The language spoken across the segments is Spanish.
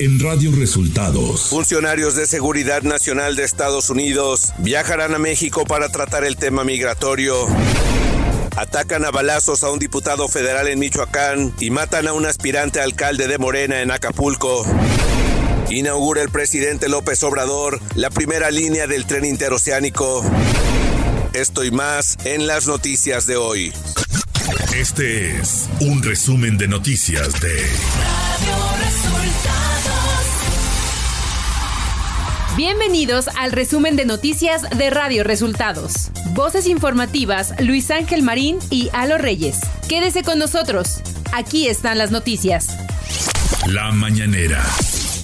en Radio Resultados. Funcionarios de Seguridad Nacional de Estados Unidos viajarán a México para tratar el tema migratorio. Atacan a balazos a un diputado federal en Michoacán y matan a un aspirante alcalde de Morena en Acapulco. Inaugura el presidente López Obrador la primera línea del tren interoceánico. Esto y más en las noticias de hoy. Este es un resumen de noticias de Radio Resultados. Bienvenidos al resumen de noticias de Radio Resultados. Voces informativas Luis Ángel Marín y Alo Reyes. Quédese con nosotros. Aquí están las noticias. La mañanera.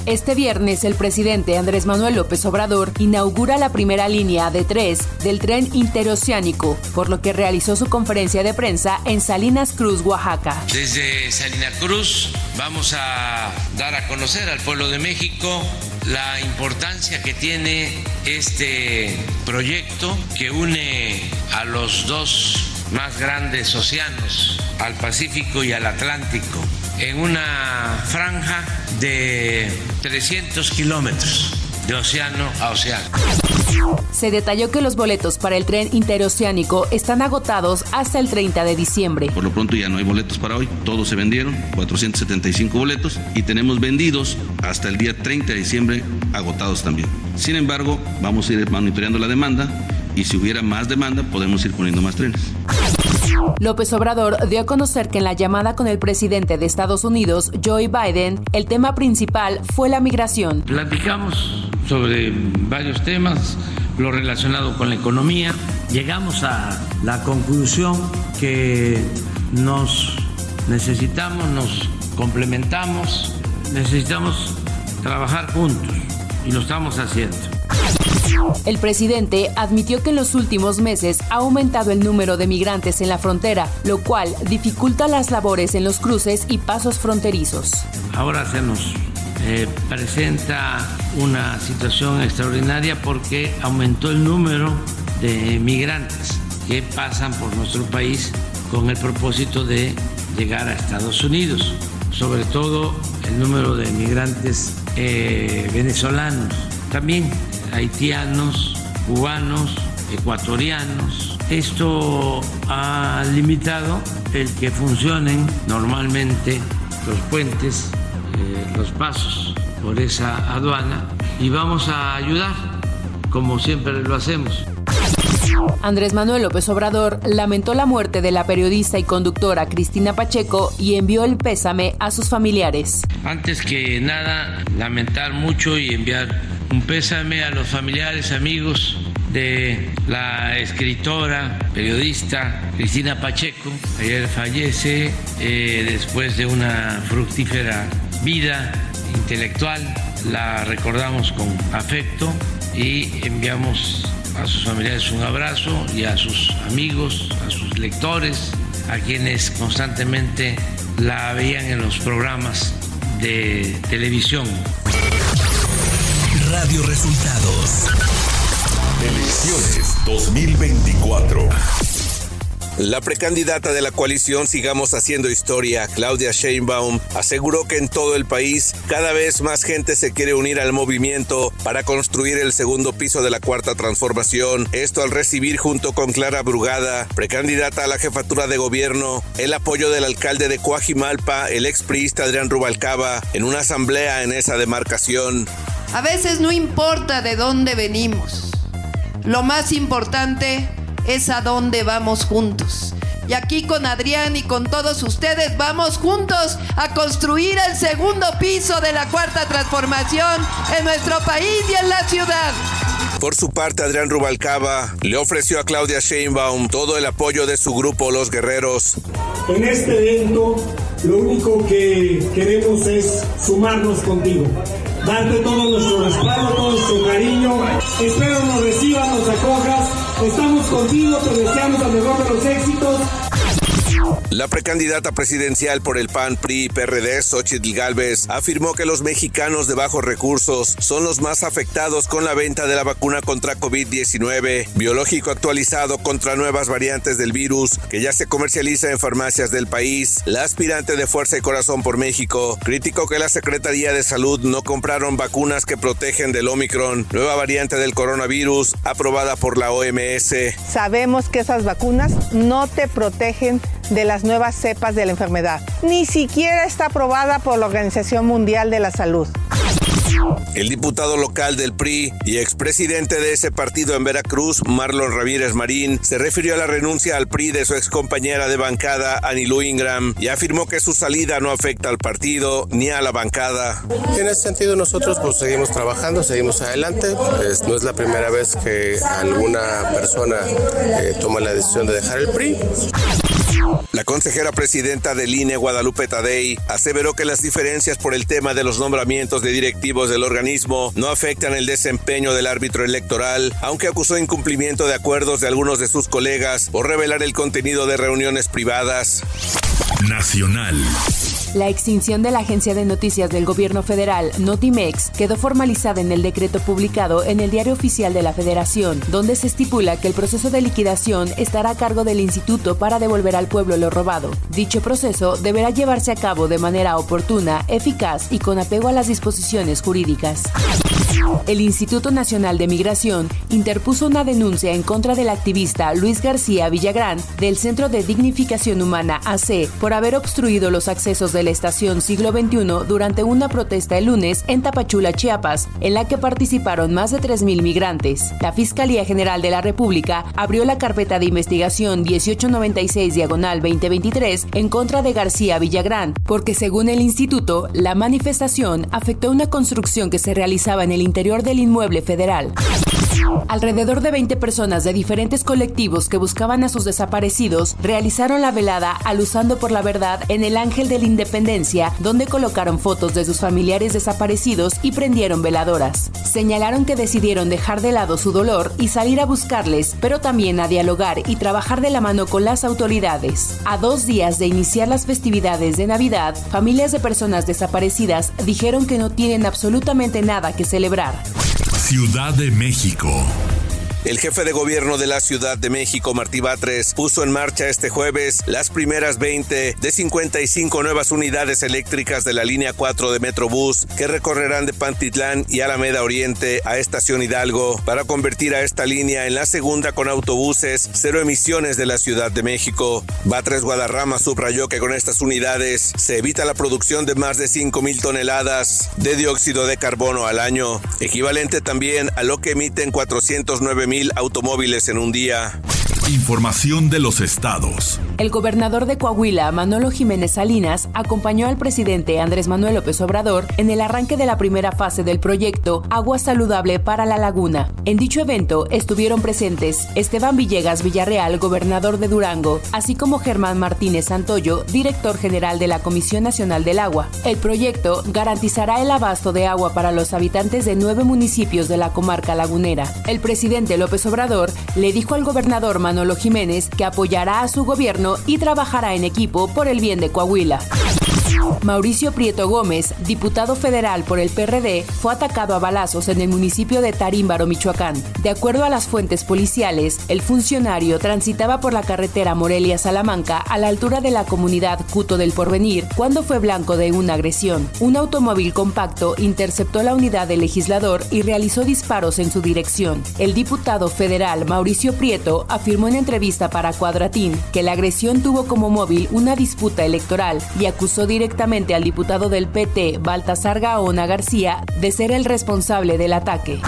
Este viernes, el presidente Andrés Manuel López Obrador inaugura la primera línea de tres del tren interoceánico, por lo que realizó su conferencia de prensa en Salinas Cruz, Oaxaca. Desde Salinas Cruz vamos a dar a conocer al pueblo de México la importancia que tiene este proyecto que une a los dos más grandes océanos, al Pacífico y al Atlántico, en una franja de 300 kilómetros de océano a océano. Se detalló que los boletos para el tren interoceánico están agotados hasta el 30 de diciembre. Por lo pronto ya no hay boletos para hoy, todos se vendieron, 475 boletos, y tenemos vendidos hasta el día 30 de diciembre agotados también. Sin embargo, vamos a ir monitoreando la demanda y si hubiera más demanda podemos ir poniendo más trenes. López Obrador dio a conocer que en la llamada con el presidente de Estados Unidos, Joe Biden, el tema principal fue la migración. Platicamos sobre varios temas, lo relacionado con la economía. Llegamos a la conclusión que nos necesitamos, nos complementamos, necesitamos trabajar juntos y lo estamos haciendo. El presidente admitió que en los últimos meses ha aumentado el número de migrantes en la frontera, lo cual dificulta las labores en los cruces y pasos fronterizos. Ahora se nos eh, presenta una situación extraordinaria porque aumentó el número de migrantes que pasan por nuestro país con el propósito de llegar a Estados Unidos, sobre todo el número de migrantes eh, venezolanos. También haitianos, cubanos, ecuatorianos. Esto ha limitado el que funcionen normalmente los puentes, los pasos por esa aduana y vamos a ayudar como siempre lo hacemos. Andrés Manuel López Obrador lamentó la muerte de la periodista y conductora Cristina Pacheco y envió el pésame a sus familiares. Antes que nada, lamentar mucho y enviar un pésame a los familiares, amigos de la escritora, periodista Cristina Pacheco. Ayer fallece eh, después de una fructífera vida intelectual. La recordamos con afecto y enviamos a sus familiares un abrazo y a sus amigos, a sus lectores, a quienes constantemente la veían en los programas de televisión. Radio Resultados. Elecciones 2024. La precandidata de la coalición Sigamos Haciendo Historia, Claudia Sheinbaum, aseguró que en todo el país cada vez más gente se quiere unir al movimiento para construir el segundo piso de la cuarta transformación. Esto al recibir junto con Clara Brugada, precandidata a la jefatura de gobierno, el apoyo del alcalde de Coajimalpa, el expriista Adrián Rubalcaba, en una asamblea en esa demarcación. A veces no importa de dónde venimos. Lo más importante es a dónde vamos juntos. Y aquí con Adrián y con todos ustedes vamos juntos a construir el segundo piso de la cuarta transformación en nuestro país y en la ciudad. Por su parte, Adrián Rubalcaba le ofreció a Claudia Sheinbaum todo el apoyo de su grupo Los Guerreros. En este evento, lo único que queremos es sumarnos contigo darte todo nuestro respaldo, todo nuestro cariño. Espero nos recibas, nos acojas. Estamos contigo, te deseamos el mejor de los éxitos. La precandidata presidencial por el PAN, PRI PRD, Xochitl Galvez, afirmó que los mexicanos de bajos recursos son los más afectados con la venta de la vacuna contra COVID-19, biológico actualizado contra nuevas variantes del virus que ya se comercializa en farmacias del país. La aspirante de Fuerza y Corazón por México criticó que la Secretaría de Salud no compraron vacunas que protegen del Omicron, nueva variante del coronavirus aprobada por la OMS. Sabemos que esas vacunas no te protegen de las nuevas cepas de la enfermedad. Ni siquiera está aprobada por la Organización Mundial de la Salud. El diputado local del PRI y expresidente de ese partido en Veracruz, Marlon Ramírez Marín, se refirió a la renuncia al PRI de su excompañera de bancada, Anilu Ingram, y afirmó que su salida no afecta al partido ni a la bancada. En ese sentido nosotros pues seguimos trabajando, seguimos adelante. no es la primera vez que alguna persona eh, toma la decisión de dejar el PRI. La consejera presidenta del INE, Guadalupe Tadei, aseveró que las diferencias por el tema de los nombramientos de directivos del organismo no afectan el desempeño del árbitro electoral, aunque acusó incumplimiento de acuerdos de algunos de sus colegas por revelar el contenido de reuniones privadas. Nacional. La extinción de la agencia de noticias del gobierno federal, Notimex, quedó formalizada en el decreto publicado en el Diario Oficial de la Federación, donde se estipula que el proceso de liquidación estará a cargo del instituto para devolver al pueblo lo robado. Dicho proceso deberá llevarse a cabo de manera oportuna, eficaz y con apego a las disposiciones jurídicas. El Instituto Nacional de Migración interpuso una denuncia en contra del activista Luis García Villagrán del Centro de Dignificación Humana AC por haber obstruido los accesos de la estación Siglo XXI durante una protesta el lunes en Tapachula, Chiapas, en la que participaron más de 3.000 migrantes. La Fiscalía General de la República abrió la carpeta de investigación 1896 diagonal 2023 en contra de García Villagrán, porque según el instituto, la manifestación afectó una construcción que se realizaba en el interior del inmueble federal. Alrededor de 20 personas de diferentes colectivos que buscaban a sus desaparecidos realizaron la velada Alusando por la Verdad en el Ángel de la Independencia, donde colocaron fotos de sus familiares desaparecidos y prendieron veladoras. Señalaron que decidieron dejar de lado su dolor y salir a buscarles, pero también a dialogar y trabajar de la mano con las autoridades. A dos días de iniciar las festividades de Navidad, familias de personas desaparecidas dijeron que no tienen absolutamente nada que celebrar. Ciudad de México. El jefe de gobierno de la Ciudad de México, Martí Batres, puso en marcha este jueves las primeras 20 de 55 nuevas unidades eléctricas de la línea 4 de Metrobús que recorrerán de Pantitlán y Alameda Oriente a Estación Hidalgo para convertir a esta línea en la segunda con autobuses cero emisiones de la Ciudad de México. Batres Guadarrama subrayó que con estas unidades se evita la producción de más de 5 mil toneladas de dióxido de carbono al año, equivalente también a lo que emiten 409 mil automóviles en un día. Información de los estados. El gobernador de Coahuila, Manolo Jiménez Salinas, acompañó al presidente Andrés Manuel López Obrador en el arranque de la primera fase del proyecto Agua Saludable para la Laguna. En dicho evento estuvieron presentes Esteban Villegas Villarreal, gobernador de Durango, así como Germán Martínez Santoyo, director general de la Comisión Nacional del Agua. El proyecto garantizará el abasto de agua para los habitantes de nueve municipios de la comarca lagunera. El presidente López Obrador le dijo al gobernador Manuel Manolo Jiménez, que apoyará a su gobierno y trabajará en equipo por el bien de Coahuila. Mauricio Prieto Gómez, diputado federal por el PRD, fue atacado a balazos en el municipio de Tarímbaro, Michoacán. De acuerdo a las fuentes policiales, el funcionario transitaba por la carretera Morelia-Salamanca a la altura de la comunidad Cuto del Porvenir cuando fue blanco de una agresión. Un automóvil compacto interceptó la unidad del legislador y realizó disparos en su dirección. El diputado federal Mauricio Prieto afirmó en entrevista para Cuadratín que la agresión tuvo como móvil una disputa electoral y acusó directamente al diputado del PT, Baltasar Gaona García, de ser el responsable del ataque.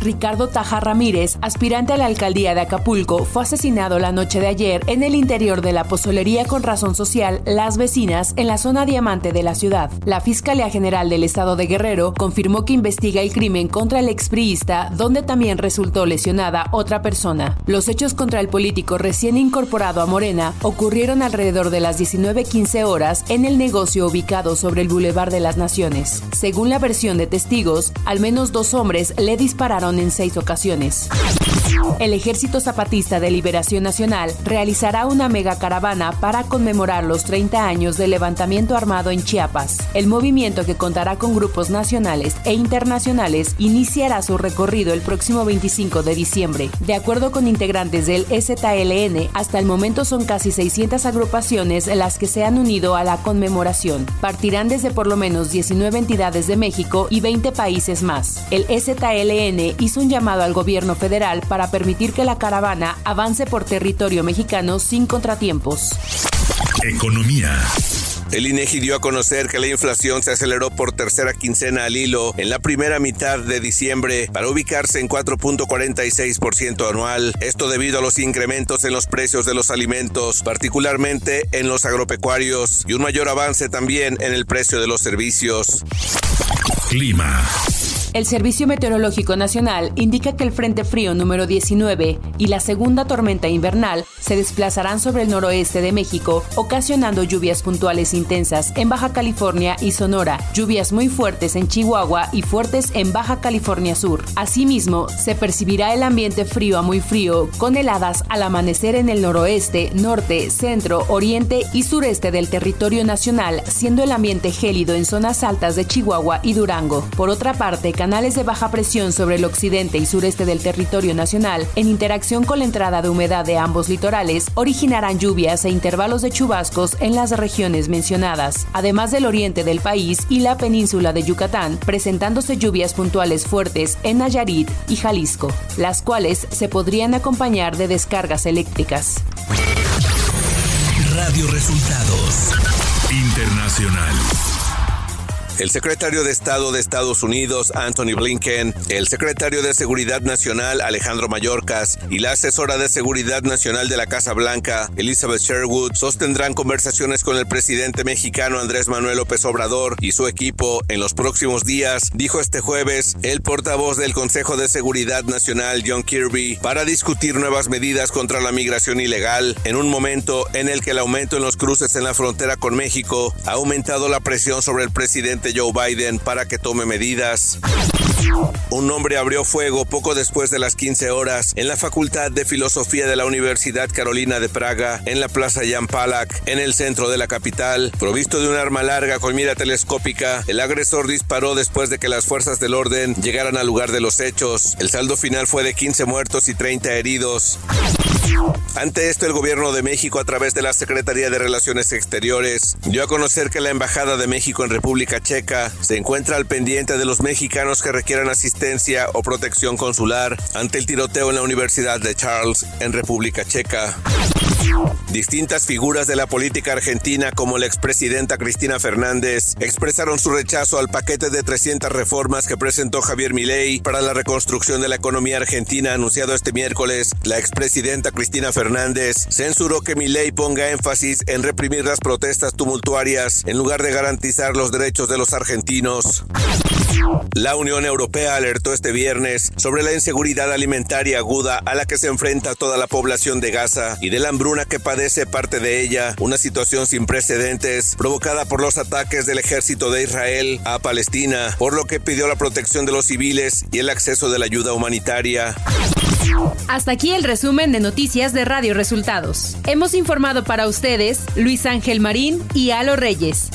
Ricardo Taja Ramírez, aspirante a la alcaldía de Acapulco, fue asesinado la noche de ayer en el interior de la pozolería con razón social Las Vecinas en la zona diamante de la ciudad. La Fiscalía General del Estado de Guerrero confirmó que investiga el crimen contra el expriista, donde también resultó lesionada otra persona. Los hechos contra el político recién incorporado a Morena ocurrieron alrededor de las 19.15 horas en el negocio ubicado sobre el Boulevard de las Naciones. Según la versión de testigos, al menos dos hombres le dispararon dispararon en seis ocasiones. El Ejército Zapatista de Liberación Nacional realizará una mega caravana para conmemorar los 30 años del levantamiento armado en Chiapas. El movimiento, que contará con grupos nacionales e internacionales, iniciará su recorrido el próximo 25 de diciembre. De acuerdo con integrantes del STLN, hasta el momento son casi 600 agrupaciones las que se han unido a la conmemoración. Partirán desde por lo menos 19 entidades de México y 20 países más. El Hizo un llamado al gobierno federal para para permitir que la caravana avance por territorio mexicano sin contratiempos. Economía. El INEGI dio a conocer que la inflación se aceleró por tercera quincena al hilo en la primera mitad de diciembre para ubicarse en 4.46% anual. Esto debido a los incrementos en los precios de los alimentos, particularmente en los agropecuarios, y un mayor avance también en el precio de los servicios. Clima. El Servicio Meteorológico Nacional indica que el Frente Frío número 19 y la segunda tormenta invernal se desplazarán sobre el noroeste de México, ocasionando lluvias puntuales intensas en Baja California y Sonora, lluvias muy fuertes en Chihuahua y fuertes en Baja California Sur. Asimismo, se percibirá el ambiente frío a muy frío, con heladas al amanecer en el noroeste, norte, centro, oriente y sureste del territorio nacional, siendo el ambiente gélido en zonas altas de Chihuahua y Durango. Por otra parte, canales de baja presión sobre el occidente y sureste del territorio nacional, en interacción con la entrada de humedad de ambos litorales, originarán lluvias e intervalos de chubascos en las regiones mencionadas, además del oriente del país y la península de Yucatán, presentándose lluvias puntuales fuertes en Nayarit y Jalisco, las cuales se podrían acompañar de descargas eléctricas. Radio Resultados Internacional. El secretario de Estado de Estados Unidos, Anthony Blinken, el secretario de Seguridad Nacional, Alejandro Mayorkas, y la asesora de Seguridad Nacional de la Casa Blanca, Elizabeth Sherwood, sostendrán conversaciones con el presidente mexicano Andrés Manuel López Obrador y su equipo en los próximos días, dijo este jueves el portavoz del Consejo de Seguridad Nacional, John Kirby, para discutir nuevas medidas contra la migración ilegal en un momento en el que el aumento en los cruces en la frontera con México ha aumentado la presión sobre el presidente Joe Biden para que tome medidas. Un hombre abrió fuego poco después de las 15 horas en la Facultad de Filosofía de la Universidad Carolina de Praga, en la Plaza Jan Palak, en el centro de la capital. Provisto de un arma larga con mira telescópica, el agresor disparó después de que las fuerzas del orden llegaran al lugar de los hechos. El saldo final fue de 15 muertos y 30 heridos. Ante esto, el gobierno de México, a través de la Secretaría de Relaciones Exteriores, dio a conocer que la Embajada de México en República Checa se encuentra al pendiente de los mexicanos que requieran asistencia o protección consular ante el tiroteo en la Universidad de Charles en República Checa. Distintas figuras de la política argentina, como la expresidenta Cristina Fernández, expresaron su rechazo al paquete de 300 reformas que presentó Javier Milei para la reconstrucción de la economía argentina anunciado este miércoles. La expresidenta Cristina Fernández censuró que Milei ponga énfasis en reprimir las protestas tumultuarias en lugar de garantizar los derechos de los argentinos. La Unión Europea alertó este viernes sobre la inseguridad alimentaria aguda a la que se enfrenta toda la población de Gaza y de la hambruna que padece parte de ella, una situación sin precedentes provocada por los ataques del ejército de Israel a Palestina, por lo que pidió la protección de los civiles y el acceso de la ayuda humanitaria. Hasta aquí el resumen de noticias de Radio Resultados. Hemos informado para ustedes Luis Ángel Marín y Alo Reyes.